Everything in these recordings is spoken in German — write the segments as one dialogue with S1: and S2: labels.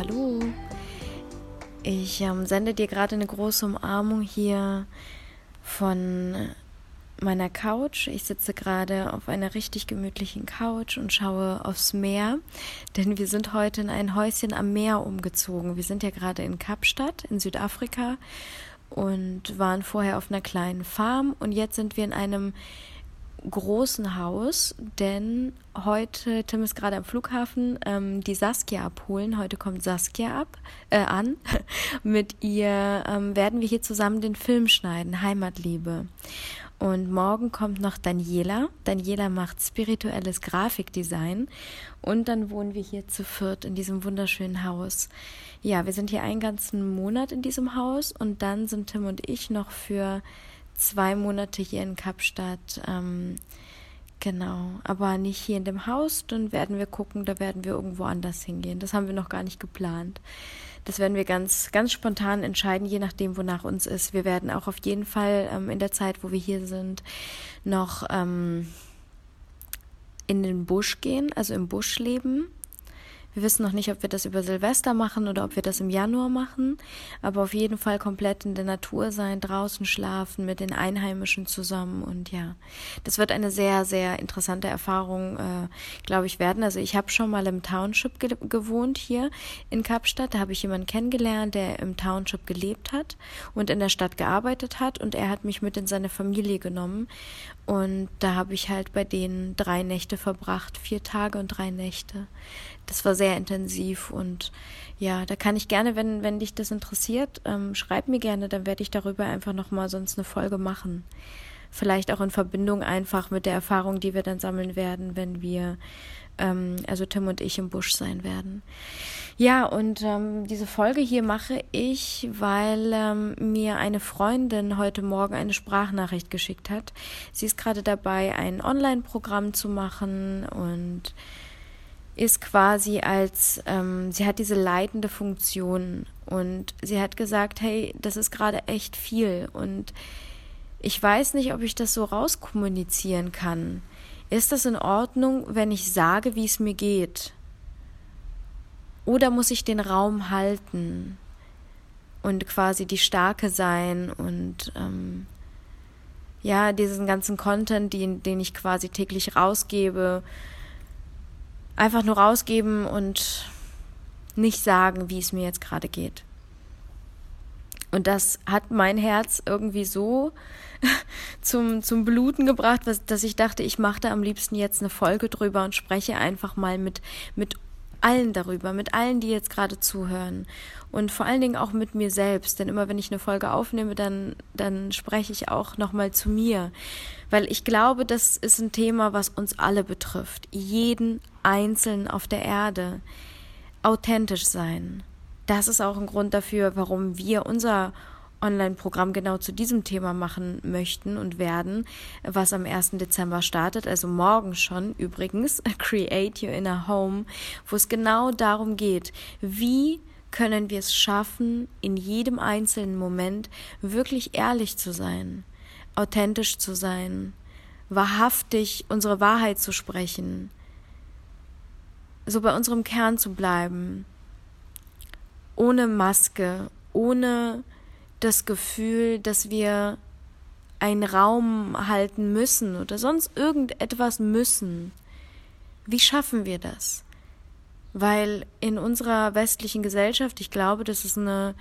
S1: Hallo. Ich ähm, sende dir gerade eine große Umarmung hier von meiner Couch. Ich sitze gerade auf einer richtig gemütlichen Couch und schaue aufs Meer, denn wir sind heute in ein Häuschen am Meer umgezogen. Wir sind ja gerade in Kapstadt in Südafrika und waren vorher auf einer kleinen Farm und jetzt sind wir in einem großen Haus, denn heute, Tim ist gerade am Flughafen, ähm, die Saskia abholen. Heute kommt Saskia ab, äh, an. Mit ihr ähm, werden wir hier zusammen den Film schneiden, Heimatliebe. Und morgen kommt noch Daniela. Daniela macht spirituelles Grafikdesign. Und dann wohnen wir hier zu viert in diesem wunderschönen Haus. Ja, wir sind hier einen ganzen Monat in diesem Haus und dann sind Tim und ich noch für zwei Monate hier in Kapstadt. Ähm, genau, aber nicht hier in dem Haus. Dann werden wir gucken, da werden wir irgendwo anders hingehen. Das haben wir noch gar nicht geplant. Das werden wir ganz, ganz spontan entscheiden, je nachdem, wonach uns ist. Wir werden auch auf jeden Fall ähm, in der Zeit, wo wir hier sind, noch ähm, in den Busch gehen, also im Busch leben. Wir wissen noch nicht, ob wir das über Silvester machen oder ob wir das im Januar machen, aber auf jeden Fall komplett in der Natur sein, draußen schlafen, mit den Einheimischen zusammen. Und ja, das wird eine sehr, sehr interessante Erfahrung, äh, glaube ich, werden. Also ich habe schon mal im Township ge gewohnt hier in Kapstadt, da habe ich jemanden kennengelernt, der im Township gelebt hat und in der Stadt gearbeitet hat. Und er hat mich mit in seine Familie genommen und da habe ich halt bei denen drei Nächte verbracht, vier Tage und drei Nächte. Das war sehr intensiv und ja, da kann ich gerne, wenn, wenn dich das interessiert, ähm, schreib mir gerne, dann werde ich darüber einfach nochmal sonst eine Folge machen. Vielleicht auch in Verbindung einfach mit der Erfahrung, die wir dann sammeln werden, wenn wir, ähm, also Tim und ich im Busch sein werden. Ja, und ähm, diese Folge hier mache ich, weil ähm, mir eine Freundin heute Morgen eine Sprachnachricht geschickt hat. Sie ist gerade dabei, ein Online-Programm zu machen und ist quasi als, ähm, sie hat diese leitende Funktion und sie hat gesagt, hey, das ist gerade echt viel und ich weiß nicht, ob ich das so rauskommunizieren kann. Ist das in Ordnung, wenn ich sage, wie es mir geht? Oder muss ich den Raum halten und quasi die Starke sein und ähm, ja, diesen ganzen Content, den, den ich quasi täglich rausgebe, einfach nur rausgeben und nicht sagen, wie es mir jetzt gerade geht. Und das hat mein Herz irgendwie so zum, zum Bluten gebracht, was, dass ich dachte, ich mache da am liebsten jetzt eine Folge drüber und spreche einfach mal mit, mit allen darüber, mit allen, die jetzt gerade zuhören. Und vor allen Dingen auch mit mir selbst. Denn immer wenn ich eine Folge aufnehme, dann, dann spreche ich auch nochmal zu mir. Weil ich glaube, das ist ein Thema, was uns alle betrifft. Jeden Einzelnen auf der Erde. Authentisch sein. Das ist auch ein Grund dafür, warum wir unser Online-Programm genau zu diesem Thema machen möchten und werden, was am 1. Dezember startet, also morgen schon übrigens, Create Your Inner Home, wo es genau darum geht, wie können wir es schaffen, in jedem einzelnen Moment wirklich ehrlich zu sein, authentisch zu sein, wahrhaftig unsere Wahrheit zu sprechen, so bei unserem Kern zu bleiben, ohne Maske, ohne das Gefühl, dass wir einen Raum halten müssen oder sonst irgendetwas müssen. Wie schaffen wir das? Weil in unserer westlichen Gesellschaft, ich glaube, das ist eine,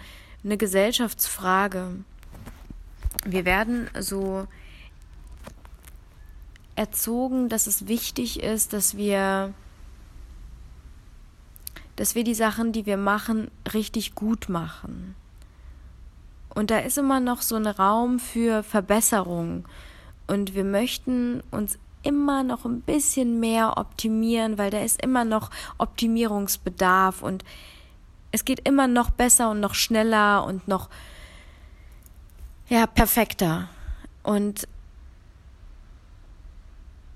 S1: eine Gesellschaftsfrage. Wir werden so erzogen, dass es wichtig ist, dass wir dass wir die Sachen, die wir machen, richtig gut machen. Und da ist immer noch so ein Raum für Verbesserung. Und wir möchten uns immer noch ein bisschen mehr optimieren, weil da ist immer noch Optimierungsbedarf und es geht immer noch besser und noch schneller und noch ja perfekter. Und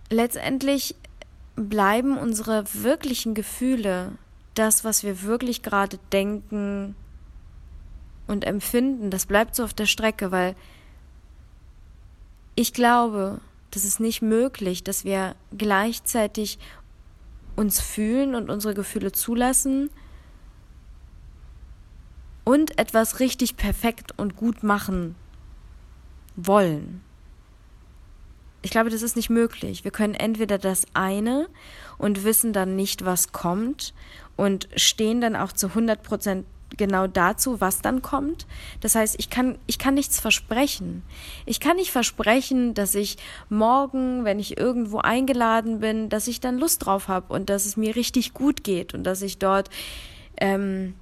S1: letztendlich bleiben unsere wirklichen Gefühle, das, was wir wirklich gerade denken, und Empfinden, das bleibt so auf der Strecke, weil ich glaube, das ist nicht möglich, dass wir gleichzeitig uns fühlen und unsere Gefühle zulassen und etwas richtig perfekt und gut machen wollen. Ich glaube, das ist nicht möglich. Wir können entweder das eine und wissen dann nicht, was kommt und stehen dann auch zu 100 Prozent genau dazu, was dann kommt. Das heißt, ich kann, ich kann nichts versprechen. Ich kann nicht versprechen, dass ich morgen, wenn ich irgendwo eingeladen bin, dass ich dann Lust drauf habe und dass es mir richtig gut geht und dass ich dort ähm,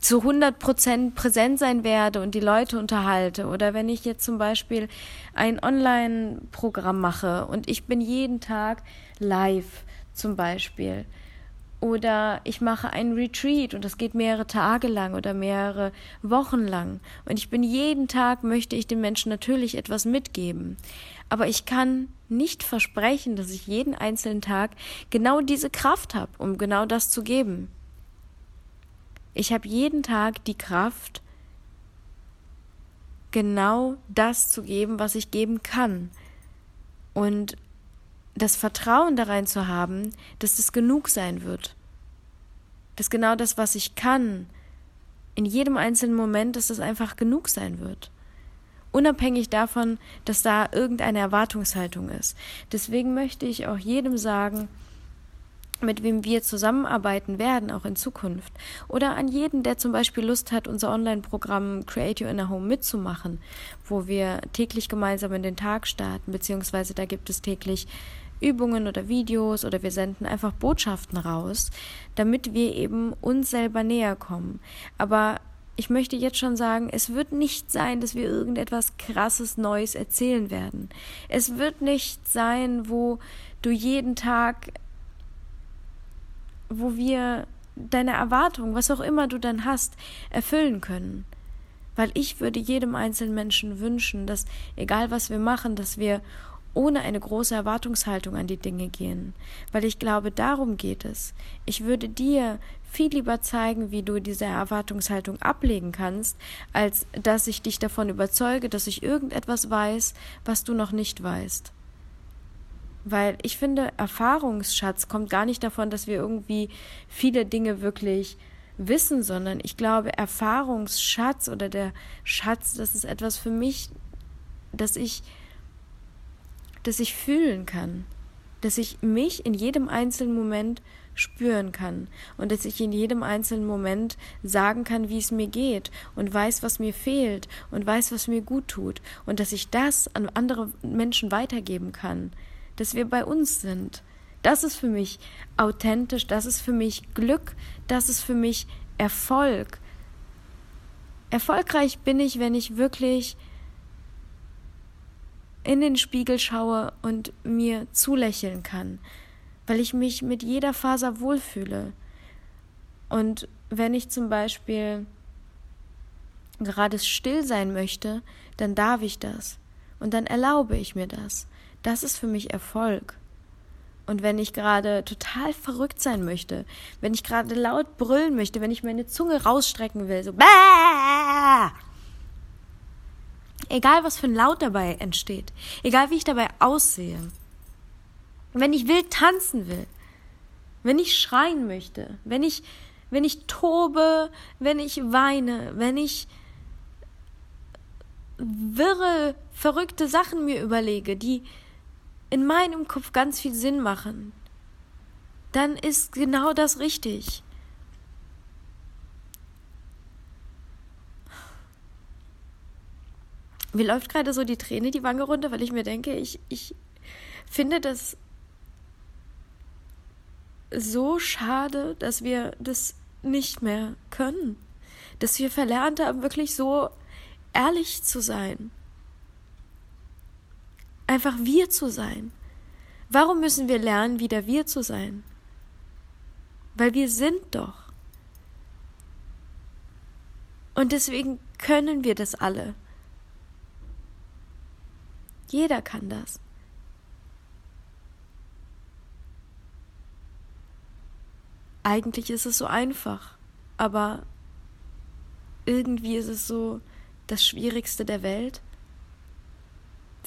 S1: zu 100 Prozent präsent sein werde und die Leute unterhalte. Oder wenn ich jetzt zum Beispiel ein Online-Programm mache und ich bin jeden Tag live zum Beispiel oder ich mache einen Retreat und das geht mehrere Tage lang oder mehrere Wochen lang. Und ich bin jeden Tag, möchte ich den Menschen natürlich etwas mitgeben. Aber ich kann nicht versprechen, dass ich jeden einzelnen Tag genau diese Kraft habe, um genau das zu geben. Ich habe jeden Tag die Kraft, genau das zu geben, was ich geben kann. Und das Vertrauen da rein zu haben, dass das genug sein wird. Dass genau das, was ich kann, in jedem einzelnen Moment, dass das einfach genug sein wird. Unabhängig davon, dass da irgendeine Erwartungshaltung ist. Deswegen möchte ich auch jedem sagen, mit wem wir zusammenarbeiten werden, auch in Zukunft. Oder an jeden, der zum Beispiel Lust hat, unser Online-Programm Create Your Inner Home mitzumachen, wo wir täglich gemeinsam in den Tag starten, beziehungsweise da gibt es täglich Übungen oder Videos oder wir senden einfach Botschaften raus, damit wir eben uns selber näher kommen. Aber ich möchte jetzt schon sagen, es wird nicht sein, dass wir irgendetwas krasses Neues erzählen werden. Es wird nicht sein, wo du jeden Tag, wo wir deine Erwartungen, was auch immer du dann hast, erfüllen können. Weil ich würde jedem einzelnen Menschen wünschen, dass egal was wir machen, dass wir ohne eine große Erwartungshaltung an die Dinge gehen, weil ich glaube, darum geht es. Ich würde dir viel lieber zeigen, wie du diese Erwartungshaltung ablegen kannst, als dass ich dich davon überzeuge, dass ich irgendetwas weiß, was du noch nicht weißt. Weil ich finde, Erfahrungsschatz kommt gar nicht davon, dass wir irgendwie viele Dinge wirklich wissen, sondern ich glaube, Erfahrungsschatz oder der Schatz, das ist etwas für mich, dass ich dass ich fühlen kann, dass ich mich in jedem einzelnen Moment spüren kann und dass ich in jedem einzelnen Moment sagen kann, wie es mir geht und weiß, was mir fehlt und weiß, was mir gut tut und dass ich das an andere Menschen weitergeben kann, dass wir bei uns sind. Das ist für mich authentisch, das ist für mich Glück, das ist für mich Erfolg. Erfolgreich bin ich, wenn ich wirklich in den Spiegel schaue und mir zulächeln kann, weil ich mich mit jeder Faser wohlfühle. Und wenn ich zum Beispiel gerade still sein möchte, dann darf ich das. Und dann erlaube ich mir das. Das ist für mich Erfolg. Und wenn ich gerade total verrückt sein möchte, wenn ich gerade laut brüllen möchte, wenn ich meine Zunge rausstrecken will, so Bäh! Egal, was für ein Laut dabei entsteht. Egal, wie ich dabei aussehe. Wenn ich wild tanzen will. Wenn ich schreien möchte. Wenn ich, wenn ich tobe, wenn ich weine, wenn ich wirre, verrückte Sachen mir überlege, die in meinem Kopf ganz viel Sinn machen, dann ist genau das richtig. mir läuft gerade so die Träne die Wange runter, weil ich mir denke, ich, ich finde das so schade, dass wir das nicht mehr können. Dass wir verlernt haben, wirklich so ehrlich zu sein. Einfach wir zu sein. Warum müssen wir lernen, wieder wir zu sein? Weil wir sind doch. Und deswegen können wir das alle. Jeder kann das. Eigentlich ist es so einfach, aber irgendwie ist es so das Schwierigste der Welt,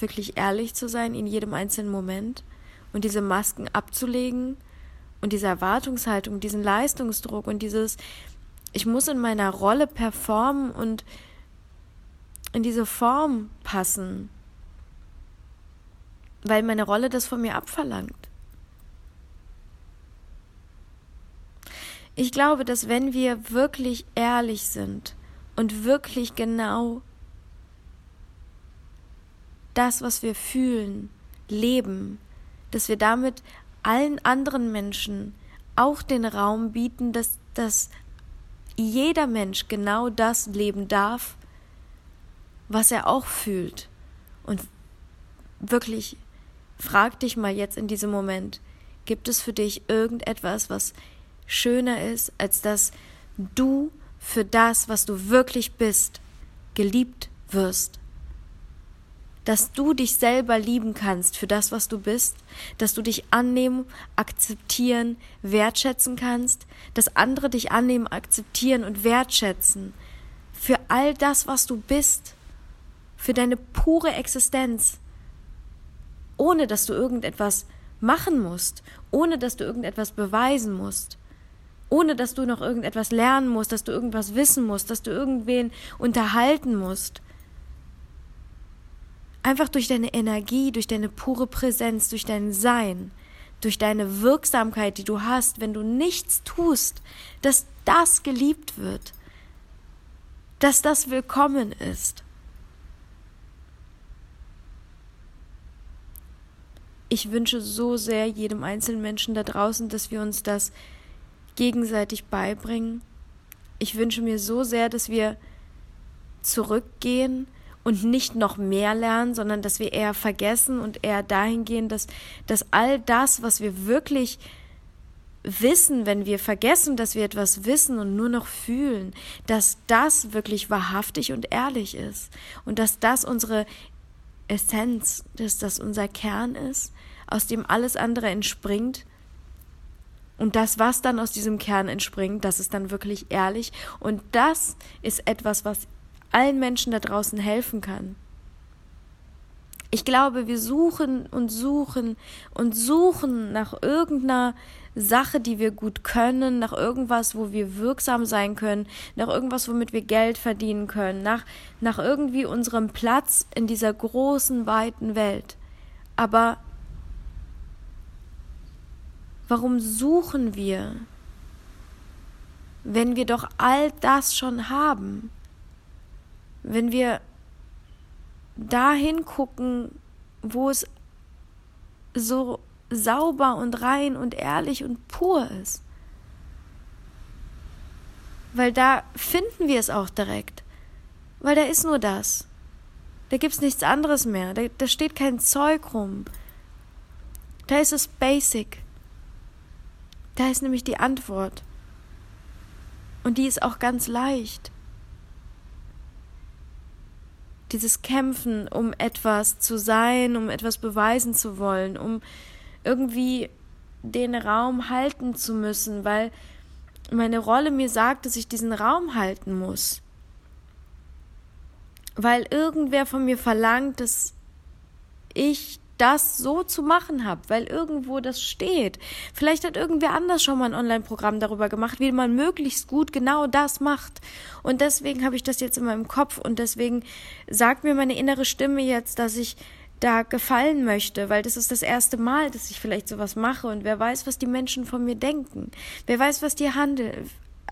S1: wirklich ehrlich zu sein in jedem einzelnen Moment und diese Masken abzulegen und diese Erwartungshaltung, diesen Leistungsdruck und dieses Ich muss in meiner Rolle performen und in diese Form passen, weil meine Rolle das von mir abverlangt. Ich glaube, dass wenn wir wirklich ehrlich sind und wirklich genau das, was wir fühlen, leben, dass wir damit allen anderen Menschen auch den Raum bieten, dass, dass jeder Mensch genau das leben darf, was er auch fühlt. Und wirklich, frag dich mal jetzt in diesem Moment, gibt es für dich irgendetwas, was schöner ist, als dass du für das, was du wirklich bist, geliebt wirst? Dass du dich selber lieben kannst für das, was du bist, dass du dich annehmen, akzeptieren, wertschätzen kannst, dass andere dich annehmen, akzeptieren und wertschätzen für all das, was du bist, für deine pure Existenz, ohne dass du irgendetwas machen musst, ohne dass du irgendetwas beweisen musst, ohne dass du noch irgendetwas lernen musst, dass du irgendwas wissen musst, dass du irgendwen unterhalten musst, Einfach durch deine Energie, durch deine pure Präsenz, durch dein Sein, durch deine Wirksamkeit, die du hast, wenn du nichts tust, dass das geliebt wird, dass das willkommen ist. Ich wünsche so sehr jedem einzelnen Menschen da draußen, dass wir uns das gegenseitig beibringen. Ich wünsche mir so sehr, dass wir zurückgehen und nicht noch mehr lernen, sondern dass wir eher vergessen und eher dahin gehen, dass, dass all das, was wir wirklich wissen, wenn wir vergessen, dass wir etwas wissen und nur noch fühlen, dass das wirklich wahrhaftig und ehrlich ist und dass das unsere Essenz, dass das unser Kern ist, aus dem alles andere entspringt. Und das, was dann aus diesem Kern entspringt, das ist dann wirklich ehrlich. Und das ist etwas, was allen Menschen da draußen helfen kann. Ich glaube, wir suchen und suchen und suchen nach irgendeiner Sache, die wir gut können, nach irgendwas, wo wir wirksam sein können, nach irgendwas, womit wir Geld verdienen können, nach, nach irgendwie unserem Platz in dieser großen, weiten Welt. Aber warum suchen wir, wenn wir doch all das schon haben? Wenn wir dahin gucken, wo es so sauber und rein und ehrlich und pur ist. Weil da finden wir es auch direkt. Weil da ist nur das. Da gibt es nichts anderes mehr. Da, da steht kein Zeug rum. Da ist es basic. Da ist nämlich die Antwort. Und die ist auch ganz leicht dieses Kämpfen, um etwas zu sein, um etwas beweisen zu wollen, um irgendwie den Raum halten zu müssen, weil meine Rolle mir sagt, dass ich diesen Raum halten muss. Weil irgendwer von mir verlangt, dass ich das so zu machen habe, weil irgendwo das steht. Vielleicht hat irgendwer anders schon mal ein Online-Programm darüber gemacht, wie man möglichst gut genau das macht. Und deswegen habe ich das jetzt in meinem Kopf und deswegen sagt mir meine innere Stimme jetzt, dass ich da gefallen möchte, weil das ist das erste Mal, dass ich vielleicht sowas mache und wer weiß, was die Menschen von mir denken. Wer weiß, was die Handel,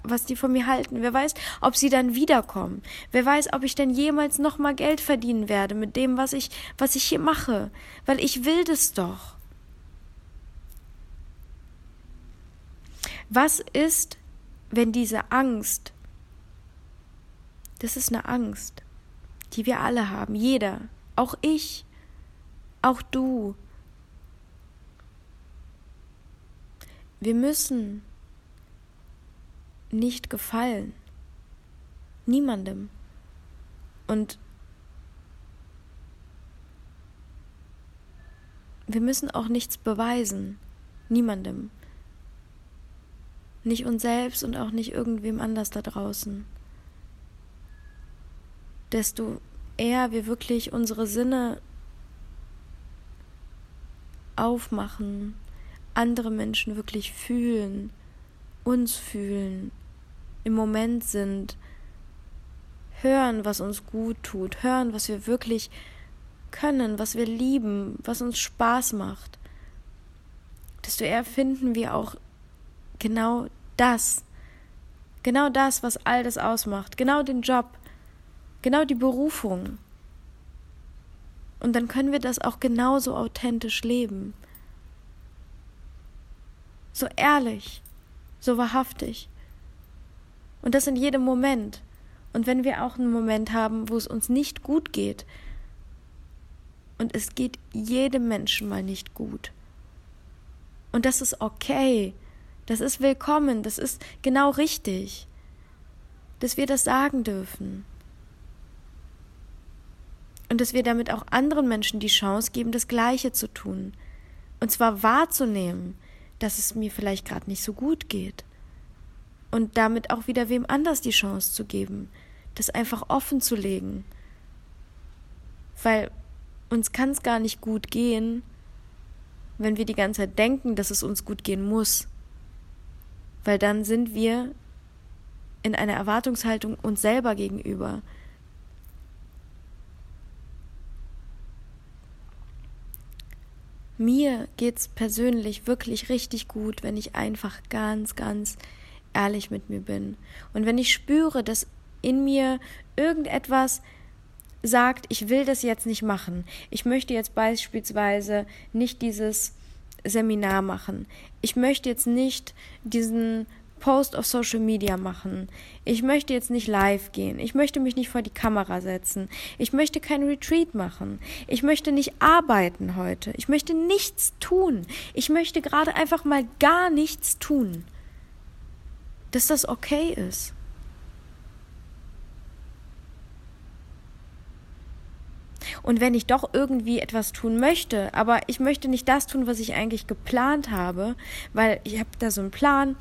S1: was die von mir halten. Wer weiß, ob sie dann wiederkommen. Wer weiß, ob ich denn jemals noch mal Geld verdienen werde mit dem, was ich, was ich hier mache. Weil ich will das doch. Was ist, wenn diese Angst, das ist eine Angst, die wir alle haben, jeder, auch ich, auch du. Wir müssen nicht gefallen. Niemandem. Und wir müssen auch nichts beweisen. Niemandem. Nicht uns selbst und auch nicht irgendwem anders da draußen. Desto eher wir wirklich unsere Sinne aufmachen, andere Menschen wirklich fühlen, uns fühlen, im Moment sind, hören, was uns gut tut, hören, was wir wirklich können, was wir lieben, was uns Spaß macht, desto eher finden wir auch genau das, genau das, was all das ausmacht, genau den Job, genau die Berufung. Und dann können wir das auch genauso authentisch leben. So ehrlich, so wahrhaftig. Und das in jedem Moment. Und wenn wir auch einen Moment haben, wo es uns nicht gut geht, und es geht jedem Menschen mal nicht gut. Und das ist okay. Das ist willkommen. Das ist genau richtig. Dass wir das sagen dürfen. Und dass wir damit auch anderen Menschen die Chance geben, das Gleiche zu tun. Und zwar wahrzunehmen, dass es mir vielleicht gerade nicht so gut geht. Und damit auch wieder wem anders die Chance zu geben, das einfach offen zu legen. Weil uns kann es gar nicht gut gehen, wenn wir die ganze Zeit denken, dass es uns gut gehen muss. Weil dann sind wir in einer Erwartungshaltung uns selber gegenüber. Mir geht's persönlich wirklich richtig gut, wenn ich einfach ganz, ganz ehrlich mit mir bin. Und wenn ich spüre, dass in mir irgendetwas sagt, ich will das jetzt nicht machen. Ich möchte jetzt beispielsweise nicht dieses Seminar machen. Ich möchte jetzt nicht diesen Post auf Social Media machen. Ich möchte jetzt nicht live gehen. Ich möchte mich nicht vor die Kamera setzen. Ich möchte kein Retreat machen. Ich möchte nicht arbeiten heute. Ich möchte nichts tun. Ich möchte gerade einfach mal gar nichts tun. Dass das okay ist. Und wenn ich doch irgendwie etwas tun möchte, aber ich möchte nicht das tun, was ich eigentlich geplant habe, weil ich habe da so einen Plan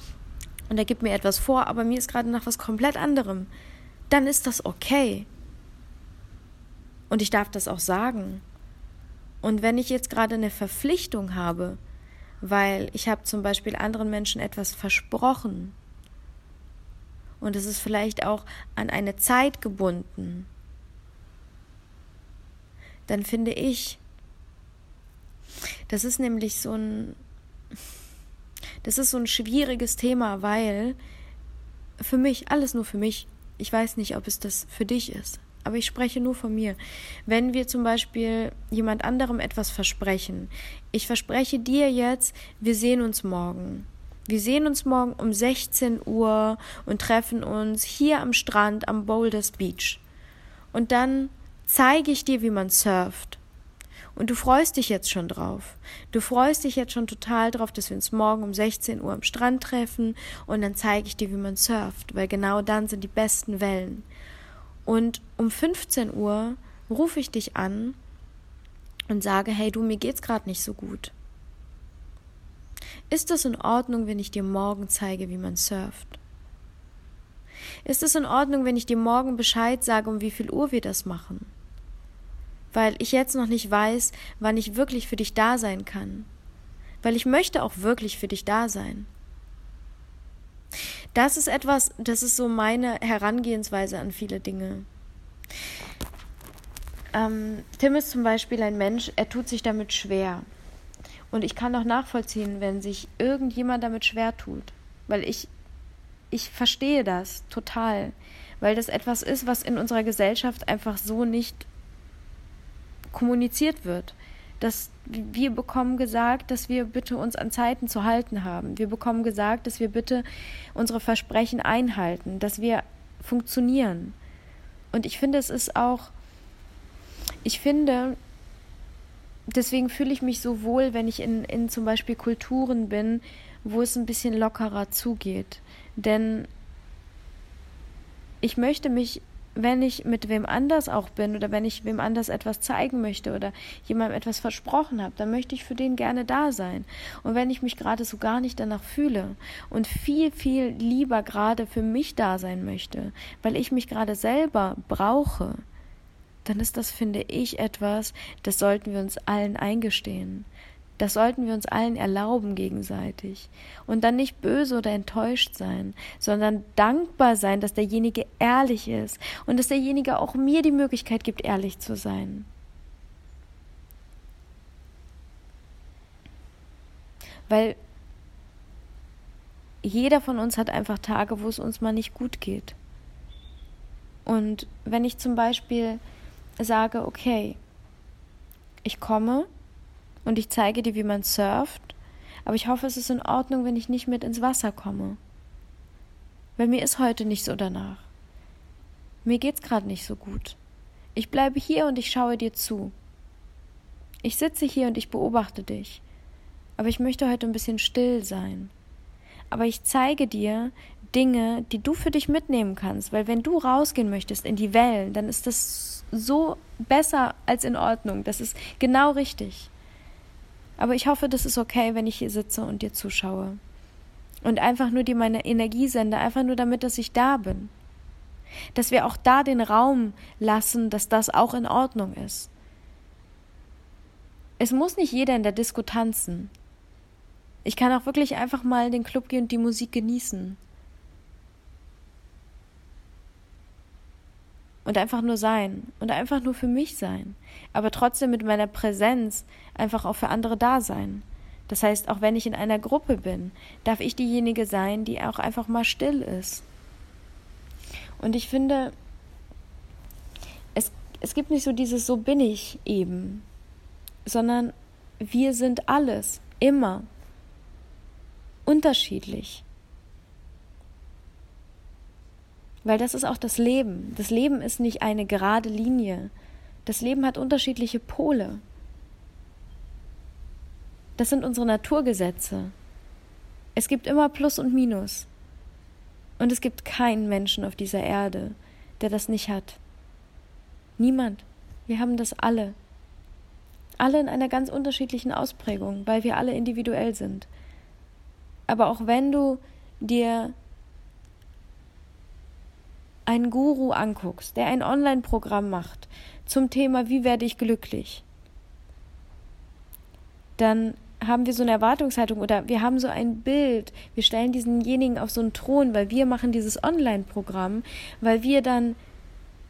S1: und er gibt mir etwas vor, aber mir ist gerade nach was komplett anderem, dann ist das okay. Und ich darf das auch sagen. Und wenn ich jetzt gerade eine Verpflichtung habe, weil ich habe zum Beispiel anderen Menschen etwas versprochen und es ist vielleicht auch an eine Zeit gebunden, dann finde ich, das ist nämlich so ein, das ist so ein schwieriges Thema, weil für mich, alles nur für mich, ich weiß nicht, ob es das für dich ist, aber ich spreche nur von mir. Wenn wir zum Beispiel jemand anderem etwas versprechen, ich verspreche dir jetzt, wir sehen uns morgen. Wir sehen uns morgen um 16 Uhr und treffen uns hier am Strand am Boulders Beach. Und dann zeige ich dir, wie man surft. Und du freust dich jetzt schon drauf. Du freust dich jetzt schon total drauf, dass wir uns morgen um 16 Uhr am Strand treffen und dann zeige ich dir, wie man surft, weil genau dann sind die besten Wellen. Und um 15 Uhr rufe ich dich an und sage, hey du, mir geht's gerade nicht so gut. Ist es in Ordnung, wenn ich dir morgen zeige, wie man surft? Ist es in Ordnung, wenn ich dir morgen Bescheid sage, um wie viel Uhr wir das machen? Weil ich jetzt noch nicht weiß, wann ich wirklich für dich da sein kann. Weil ich möchte auch wirklich für dich da sein. Das ist etwas, das ist so meine Herangehensweise an viele Dinge. Ähm, Tim ist zum Beispiel ein Mensch, er tut sich damit schwer. Und ich kann auch nachvollziehen, wenn sich irgendjemand damit schwer tut. Weil ich, ich verstehe das total. Weil das etwas ist, was in unserer Gesellschaft einfach so nicht kommuniziert wird. Dass wir bekommen gesagt, dass wir bitte uns an Zeiten zu halten haben. Wir bekommen gesagt, dass wir bitte unsere Versprechen einhalten, dass wir funktionieren. Und ich finde, es ist auch, ich finde, deswegen fühle ich mich so wohl, wenn ich in, in zum Beispiel Kulturen bin, wo es ein bisschen lockerer zugeht. Denn ich möchte mich wenn ich mit wem anders auch bin oder wenn ich wem anders etwas zeigen möchte oder jemandem etwas versprochen habe, dann möchte ich für den gerne da sein. Und wenn ich mich gerade so gar nicht danach fühle und viel, viel lieber gerade für mich da sein möchte, weil ich mich gerade selber brauche, dann ist das, finde ich, etwas, das sollten wir uns allen eingestehen. Das sollten wir uns allen erlauben gegenseitig. Und dann nicht böse oder enttäuscht sein, sondern dankbar sein, dass derjenige ehrlich ist und dass derjenige auch mir die Möglichkeit gibt, ehrlich zu sein. Weil jeder von uns hat einfach Tage, wo es uns mal nicht gut geht. Und wenn ich zum Beispiel sage, okay, ich komme und ich zeige dir, wie man surft, aber ich hoffe, es ist in Ordnung, wenn ich nicht mit ins Wasser komme. Weil mir ist heute nicht so danach. Mir geht's gerade nicht so gut. Ich bleibe hier und ich schaue dir zu. Ich sitze hier und ich beobachte dich. Aber ich möchte heute ein bisschen still sein. Aber ich zeige dir Dinge, die du für dich mitnehmen kannst, weil wenn du rausgehen möchtest in die Wellen, dann ist das so besser als in Ordnung. Das ist genau richtig. Aber ich hoffe, das ist okay, wenn ich hier sitze und dir zuschaue. Und einfach nur dir meine Energie sende, einfach nur damit, dass ich da bin. Dass wir auch da den Raum lassen, dass das auch in Ordnung ist. Es muss nicht jeder in der Disco tanzen. Ich kann auch wirklich einfach mal in den Club gehen und die Musik genießen. Und einfach nur sein und einfach nur für mich sein, aber trotzdem mit meiner Präsenz einfach auch für andere da sein. Das heißt, auch wenn ich in einer Gruppe bin, darf ich diejenige sein, die auch einfach mal still ist. Und ich finde, es, es gibt nicht so dieses So bin ich eben, sondern wir sind alles, immer, unterschiedlich. Weil das ist auch das Leben. Das Leben ist nicht eine gerade Linie. Das Leben hat unterschiedliche Pole. Das sind unsere Naturgesetze. Es gibt immer Plus und Minus. Und es gibt keinen Menschen auf dieser Erde, der das nicht hat. Niemand. Wir haben das alle. Alle in einer ganz unterschiedlichen Ausprägung, weil wir alle individuell sind. Aber auch wenn du dir einen Guru anguckst, der ein Online-Programm macht zum Thema Wie werde ich glücklich, dann haben wir so eine Erwartungshaltung oder wir haben so ein Bild. Wir stellen diesenjenigen auf so einen Thron, weil wir machen dieses Online-Programm, weil wir dann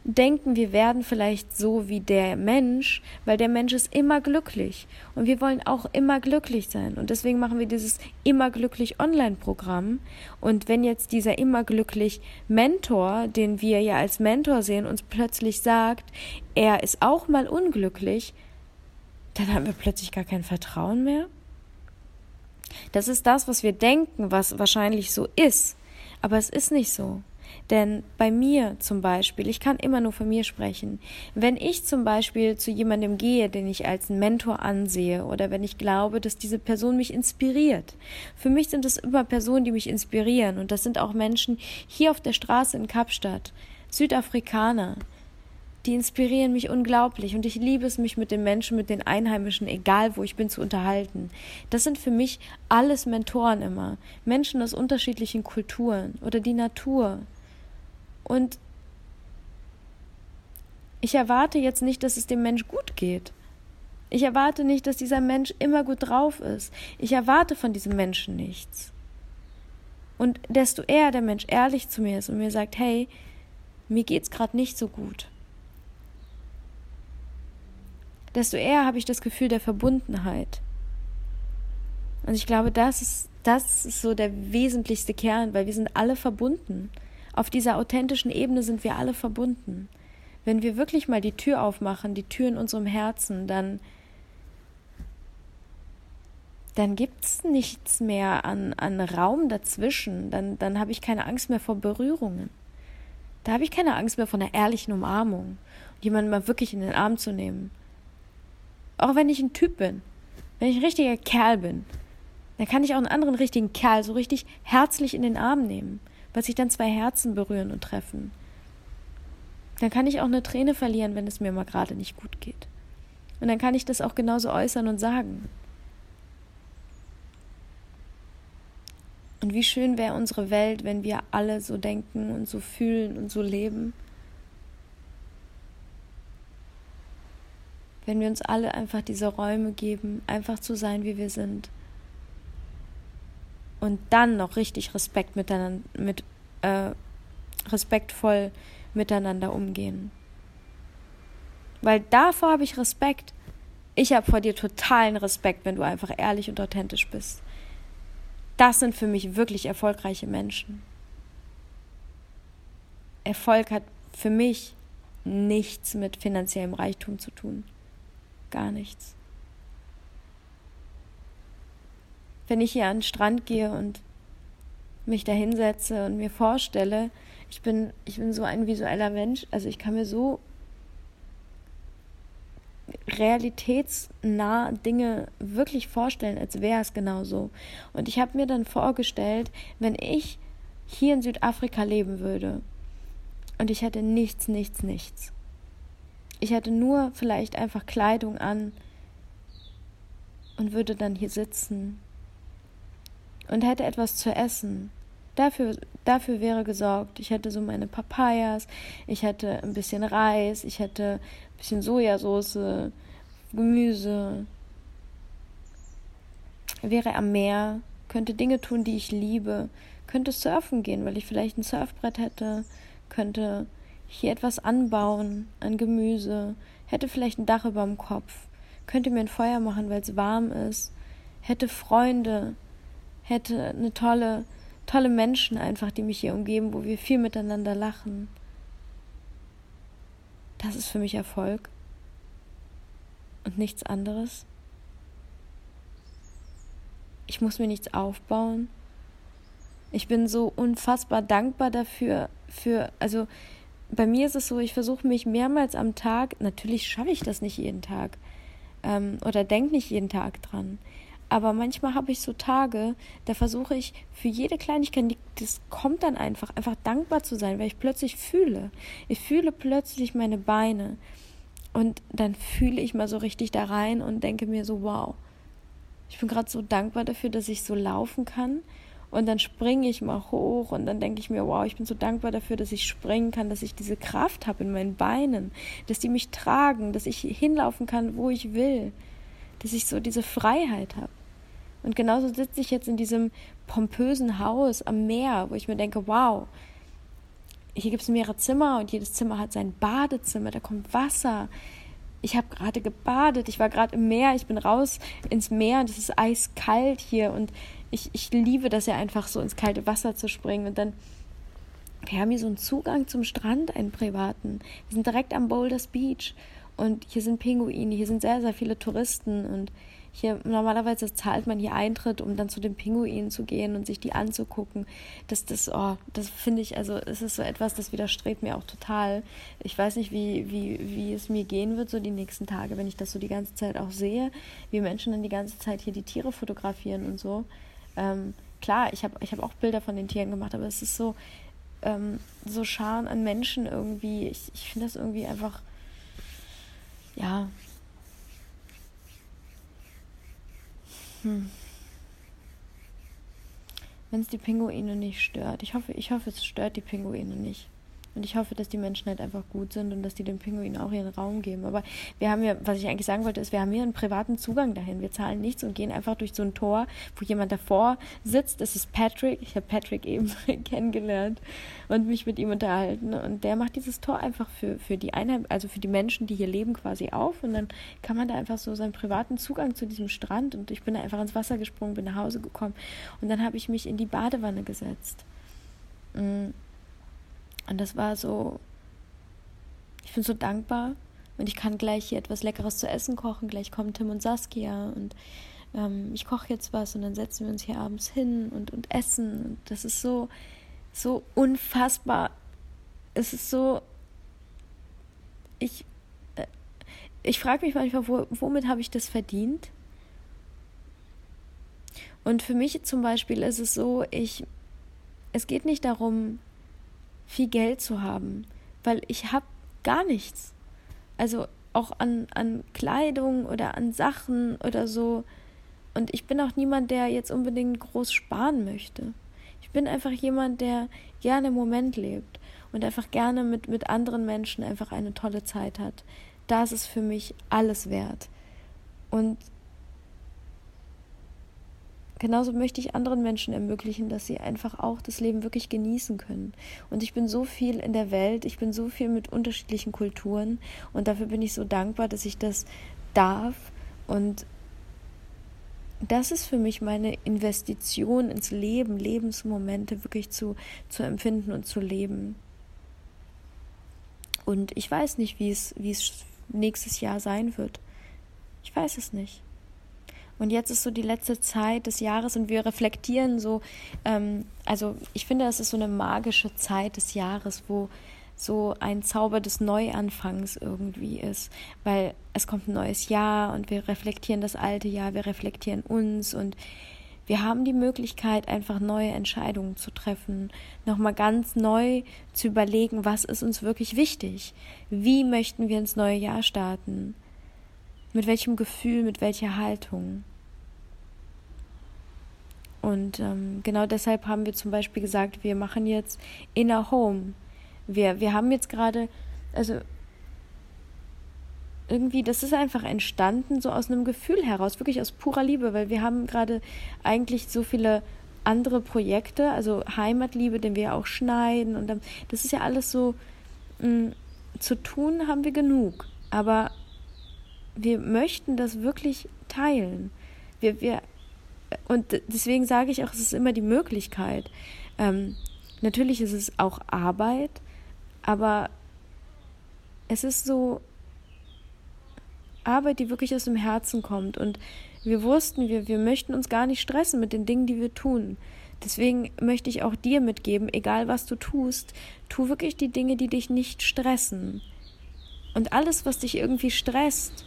S1: denken, wir werden vielleicht so wie der Mensch, weil der Mensch ist immer glücklich und wir wollen auch immer glücklich sein und deswegen machen wir dieses immer glücklich Online-Programm und wenn jetzt dieser immer glücklich Mentor, den wir ja als Mentor sehen, uns plötzlich sagt, er ist auch mal unglücklich, dann haben wir plötzlich gar kein Vertrauen mehr. Das ist das, was wir denken, was wahrscheinlich so ist, aber es ist nicht so. Denn bei mir zum Beispiel, ich kann immer nur von mir sprechen, wenn ich zum Beispiel zu jemandem gehe, den ich als Mentor ansehe, oder wenn ich glaube, dass diese Person mich inspiriert. Für mich sind es immer Personen, die mich inspirieren. Und das sind auch Menschen hier auf der Straße in Kapstadt, Südafrikaner, die inspirieren mich unglaublich und ich liebe es, mich mit den Menschen, mit den Einheimischen, egal wo ich bin, zu unterhalten. Das sind für mich alles Mentoren immer. Menschen aus unterschiedlichen Kulturen oder die Natur. Und ich erwarte jetzt nicht, dass es dem Mensch gut geht. Ich erwarte nicht, dass dieser Mensch immer gut drauf ist. Ich erwarte von diesem Menschen nichts. Und desto eher der Mensch ehrlich zu mir ist und mir sagt, hey, mir geht's gerade nicht so gut, desto eher habe ich das Gefühl der Verbundenheit. Und ich glaube, das ist, das ist so der wesentlichste Kern, weil wir sind alle verbunden. Auf dieser authentischen Ebene sind wir alle verbunden. Wenn wir wirklich mal die Tür aufmachen, die Tür in unserem Herzen, dann, dann gibt es nichts mehr an, an Raum dazwischen. Dann, dann habe ich keine Angst mehr vor Berührungen. Da habe ich keine Angst mehr vor einer ehrlichen Umarmung. Jemanden mal wirklich in den Arm zu nehmen. Auch wenn ich ein Typ bin. Wenn ich ein richtiger Kerl bin. Dann kann ich auch einen anderen richtigen Kerl so richtig herzlich in den Arm nehmen weil sich dann zwei Herzen berühren und treffen. Dann kann ich auch eine Träne verlieren, wenn es mir mal gerade nicht gut geht. Und dann kann ich das auch genauso äußern und sagen. Und wie schön wäre unsere Welt, wenn wir alle so denken und so fühlen und so leben. wenn wir uns alle einfach diese Räume geben, einfach zu sein, wie wir sind. Und dann noch richtig Respekt miteinander, mit, äh, respektvoll miteinander umgehen. Weil davor habe ich Respekt. Ich habe vor dir totalen Respekt, wenn du einfach ehrlich und authentisch bist. Das sind für mich wirklich erfolgreiche Menschen. Erfolg hat für mich nichts mit finanziellem Reichtum zu tun. Gar nichts. Wenn ich hier an den Strand gehe und mich da hinsetze und mir vorstelle, ich bin, ich bin so ein visueller Mensch, also ich kann mir so realitätsnah Dinge wirklich vorstellen, als wäre es genau so. Und ich habe mir dann vorgestellt, wenn ich hier in Südafrika leben würde und ich hätte nichts, nichts, nichts. Ich hätte nur vielleicht einfach Kleidung an und würde dann hier sitzen und hätte etwas zu essen. Dafür, dafür wäre gesorgt. Ich hätte so meine Papayas, ich hätte ein bisschen Reis, ich hätte ein bisschen Sojasauce, Gemüse. Wäre am Meer, könnte Dinge tun, die ich liebe, könnte surfen gehen, weil ich vielleicht ein Surfbrett hätte, könnte hier etwas anbauen an Gemüse, hätte vielleicht ein Dach über dem Kopf, könnte mir ein Feuer machen, weil es warm ist, hätte Freunde, hätte eine tolle, tolle Menschen einfach, die mich hier umgeben, wo wir viel miteinander lachen. Das ist für mich Erfolg und nichts anderes. Ich muss mir nichts aufbauen. Ich bin so unfassbar dankbar dafür, für, also bei mir ist es so, ich versuche mich mehrmals am Tag, natürlich schaffe ich das nicht jeden Tag ähm, oder denke nicht jeden Tag dran, aber manchmal habe ich so Tage, da versuche ich für jede Kleinigkeit, das kommt dann einfach, einfach dankbar zu sein, weil ich plötzlich fühle. Ich fühle plötzlich meine Beine. Und dann fühle ich mal so richtig da rein und denke mir so, wow, ich bin gerade so dankbar dafür, dass ich so laufen kann. Und dann springe ich mal hoch und dann denke ich mir, wow, ich bin so dankbar dafür, dass ich springen kann, dass ich diese Kraft habe in meinen Beinen, dass die mich tragen, dass ich hinlaufen kann, wo ich will dass ich so diese Freiheit habe. Und genauso sitze ich jetzt in diesem pompösen Haus am Meer, wo ich mir denke, wow, hier gibt es mehrere Zimmer und jedes Zimmer hat sein Badezimmer, da kommt Wasser. Ich habe gerade gebadet, ich war gerade im Meer, ich bin raus ins Meer und es ist eiskalt hier und ich, ich liebe das ja einfach so ins kalte Wasser zu springen und dann wir haben hier so einen Zugang zum Strand, einen privaten. Wir sind direkt am Boulders Beach und hier sind Pinguine, hier sind sehr, sehr viele Touristen und hier normalerweise zahlt man hier Eintritt, um dann zu den Pinguinen zu gehen und sich die anzugucken. Das, das, oh, das finde ich, also es ist so etwas, das widerstrebt mir auch total. Ich weiß nicht, wie, wie, wie es mir gehen wird, so die nächsten Tage, wenn ich das so die ganze Zeit auch sehe, wie Menschen dann die ganze Zeit hier die Tiere fotografieren und so. Ähm, klar, ich habe ich hab auch Bilder von den Tieren gemacht, aber es ist so, ähm, so Scharen an Menschen irgendwie. Ich, ich finde das irgendwie einfach ja. Hm. Wenn es die Pinguine nicht stört. Ich hoffe, ich hoffe, es stört die Pinguine nicht. Und ich hoffe, dass die Menschen halt einfach gut sind und dass die den Pinguinen auch ihren Raum geben. Aber wir haben ja, was ich eigentlich sagen wollte, ist, wir haben hier einen privaten Zugang dahin. Wir zahlen nichts und gehen einfach durch so ein Tor, wo jemand davor sitzt. Das ist Patrick. Ich habe Patrick eben kennengelernt und mich mit ihm unterhalten. Und der macht dieses Tor einfach für, für die Einheim, also für die Menschen, die hier leben, quasi auf. Und dann kann man da einfach so seinen privaten Zugang zu diesem Strand. Und ich bin da einfach ins Wasser gesprungen, bin nach Hause gekommen. Und dann habe ich mich in die Badewanne gesetzt. Mhm und das war so, ich bin so dankbar und ich kann gleich hier etwas Leckeres zu essen kochen. Gleich kommen Tim und Saskia und ähm, ich koche jetzt was und dann setzen wir uns hier abends hin und, und essen. Und das ist so, so unfassbar. Es ist so, ich, äh, ich frage mich manchmal, wo, womit habe ich das verdient? Und für mich zum Beispiel ist es so, ich, es geht nicht darum, viel Geld zu haben, weil ich habe gar nichts. Also auch an, an Kleidung oder an Sachen oder so. Und ich bin auch niemand, der jetzt unbedingt groß sparen möchte. Ich bin einfach jemand, der gerne im Moment lebt und einfach gerne mit, mit anderen Menschen einfach eine tolle Zeit hat. das ist für mich alles wert. Und genauso möchte ich anderen Menschen ermöglichen, dass sie einfach auch das Leben wirklich genießen können. Und ich bin so viel in der Welt, ich bin so viel mit unterschiedlichen Kulturen und dafür bin ich so dankbar, dass ich das darf. Und das ist für mich meine Investition ins Leben, Lebensmomente wirklich zu, zu empfinden und zu leben. Und ich weiß nicht, wie es, wie es nächstes Jahr sein wird. Ich weiß es nicht. Und jetzt ist so die letzte Zeit des Jahres und wir reflektieren so, ähm, also ich finde, das ist so eine magische Zeit des Jahres, wo so ein Zauber des Neuanfangs irgendwie ist, weil es kommt ein neues Jahr und wir reflektieren das alte Jahr, wir reflektieren uns und wir haben die Möglichkeit, einfach neue Entscheidungen zu treffen, nochmal ganz neu zu überlegen, was ist uns wirklich wichtig, wie möchten wir ins neue Jahr starten, mit welchem Gefühl, mit welcher Haltung. Und ähm, genau deshalb haben wir zum Beispiel gesagt, wir machen jetzt Inner Home wir, wir haben jetzt gerade, also irgendwie, das ist einfach entstanden, so aus einem Gefühl heraus, wirklich aus purer Liebe, weil wir haben gerade eigentlich so viele andere Projekte, also Heimatliebe, den wir ja auch schneiden und das ist ja alles so mh, mm, zu tun haben wir genug, aber wir möchten das wirklich teilen. Wir, wir, und deswegen sage ich auch, es ist immer die Möglichkeit. Ähm, natürlich ist es auch Arbeit, aber es ist so Arbeit, die wirklich aus dem Herzen kommt. Und wir wussten, wir, wir möchten uns gar nicht stressen mit den Dingen, die wir tun. Deswegen möchte ich auch dir mitgeben, egal was du tust, tu wirklich die Dinge, die dich nicht stressen. Und alles, was dich irgendwie stresst,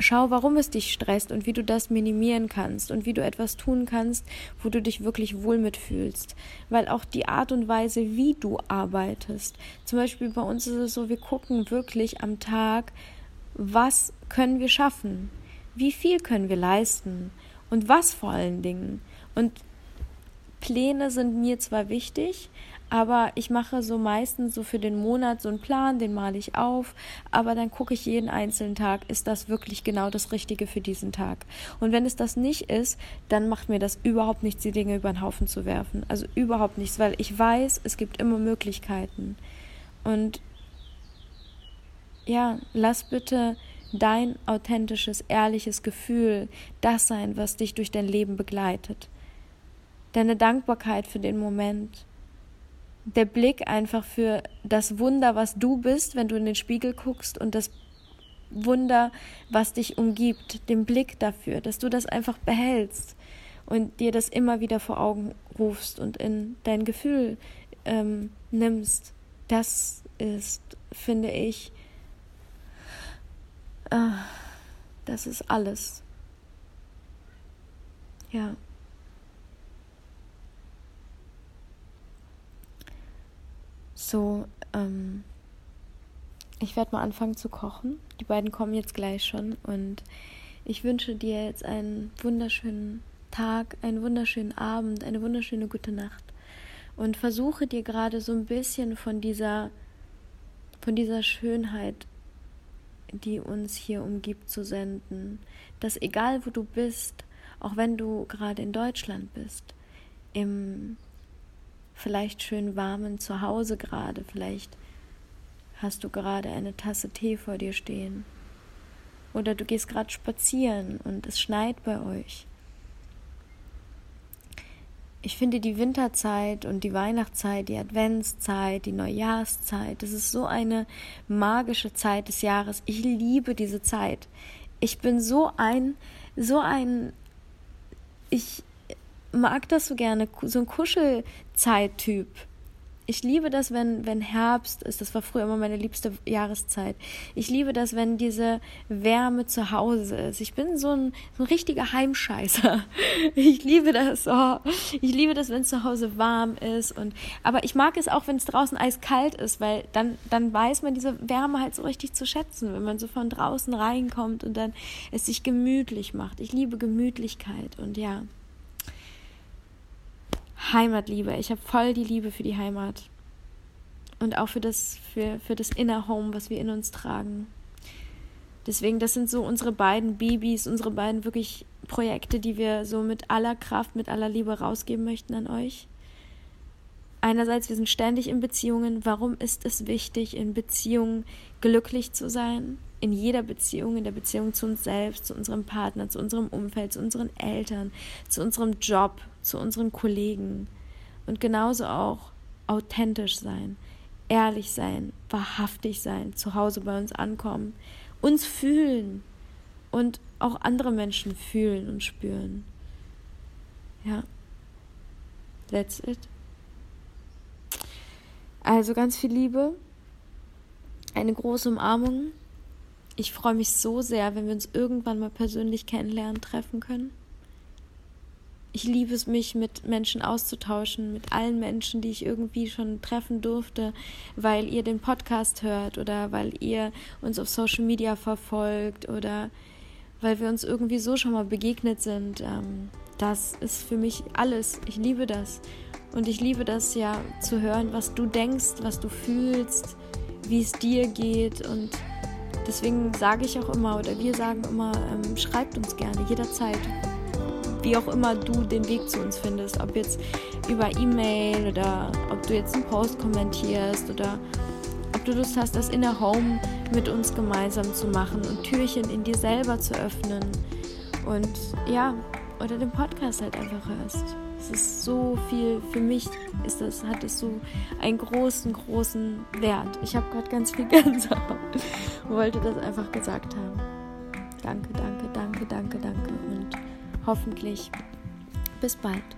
S1: Schau, warum es dich stresst und wie du das minimieren kannst und wie du etwas tun kannst, wo du dich wirklich wohl mitfühlst. Weil auch die Art und Weise, wie du arbeitest, zum Beispiel bei uns ist es so, wir gucken wirklich am Tag, was können wir schaffen, wie viel können wir leisten und was vor allen Dingen. Und Pläne sind mir zwar wichtig, aber ich mache so meistens so für den Monat so einen Plan, den male ich auf, aber dann gucke ich jeden einzelnen Tag, ist das wirklich genau das Richtige für diesen Tag? Und wenn es das nicht ist, dann macht mir das überhaupt nichts, die Dinge über den Haufen zu werfen. Also überhaupt nichts, weil ich weiß, es gibt immer Möglichkeiten. Und ja, lass bitte dein authentisches, ehrliches Gefühl das sein, was dich durch dein Leben begleitet. Deine Dankbarkeit für den Moment der Blick einfach für das Wunder, was du bist, wenn du in den Spiegel guckst und das Wunder, was dich umgibt, den Blick dafür, dass du das einfach behältst und dir das immer wieder vor Augen rufst und in dein Gefühl ähm, nimmst. Das ist, finde ich, äh, das ist alles. Ja. So, ähm, ich werde mal anfangen zu kochen. Die beiden kommen jetzt gleich schon und ich wünsche dir jetzt einen wunderschönen Tag, einen wunderschönen Abend, eine wunderschöne gute Nacht und versuche dir gerade so ein bisschen von dieser von dieser Schönheit, die uns hier umgibt, zu senden, dass egal wo du bist, auch wenn du gerade in Deutschland bist, im vielleicht schön warmen Zuhause gerade, vielleicht hast du gerade eine Tasse Tee vor dir stehen. Oder du gehst gerade spazieren und es schneit bei euch. Ich finde die Winterzeit und die Weihnachtszeit, die Adventszeit, die Neujahrszeit, das ist so eine magische Zeit des Jahres. Ich liebe diese Zeit. Ich bin so ein, so ein, ich, mag das so gerne, so ein Kuschelzeittyp. Ich liebe das, wenn, wenn Herbst ist. Das war früher immer meine liebste Jahreszeit. Ich liebe das, wenn diese Wärme zu Hause ist. Ich bin so ein, so ein richtiger Heimscheißer. Ich liebe das. Oh, ich liebe das, wenn es zu Hause warm ist. Und, aber ich mag es auch, wenn es draußen eiskalt ist, weil dann, dann weiß man diese Wärme halt so richtig zu schätzen, wenn man so von draußen reinkommt und dann es sich gemütlich macht. Ich liebe Gemütlichkeit und ja. Heimatliebe. Ich habe voll die Liebe für die Heimat. und auch für das, für, für das Inner Home, was wir in uns tragen. Deswegen, das sind so unsere beiden Babys, unsere beiden wirklich Projekte, die wir so mit aller Kraft, mit aller Liebe rausgeben möchten an euch. Einerseits, wir sind ständig in Beziehungen. Warum ist es wichtig, in Beziehungen glücklich zu sein? In jeder Beziehung, in der Beziehung zu uns selbst, zu unserem Partner, zu unserem Umfeld, zu unseren Eltern, zu unserem Job, zu unseren Kollegen. Und genauso auch authentisch sein ehrlich sein, wahrhaftig sein, zu Hause bei uns ankommen, uns fühlen und auch andere Menschen fühlen und spüren. Ja, that's it. Also ganz viel Liebe, eine große Umarmung. Ich freue mich so sehr, wenn wir uns irgendwann mal persönlich kennenlernen, treffen können ich liebe es, mich mit Menschen auszutauschen, mit allen Menschen, die ich irgendwie schon treffen durfte, weil ihr den Podcast hört oder weil ihr uns auf Social Media verfolgt oder weil wir uns irgendwie so schon mal begegnet sind. Ähm, das ist für mich alles. Ich liebe das. Und ich liebe das ja zu hören, was du denkst, was du fühlst, wie es dir geht. Und deswegen sage ich auch immer, oder wir sagen immer, ähm, schreibt uns gerne jederzeit wie auch immer du den Weg zu uns findest. Ob jetzt über E-Mail oder ob du jetzt einen Post kommentierst oder ob du Lust hast, das Inner Home mit uns gemeinsam zu machen und Türchen in dir selber zu öffnen. Und ja, oder den Podcast halt einfach hörst. Es ist so viel, für mich ist das, hat es so einen großen, großen Wert. Ich habe gerade ganz viel Gänsehaut. Wollte das einfach gesagt haben. Danke, danke, danke, danke, danke. Und hoffentlich bis bald.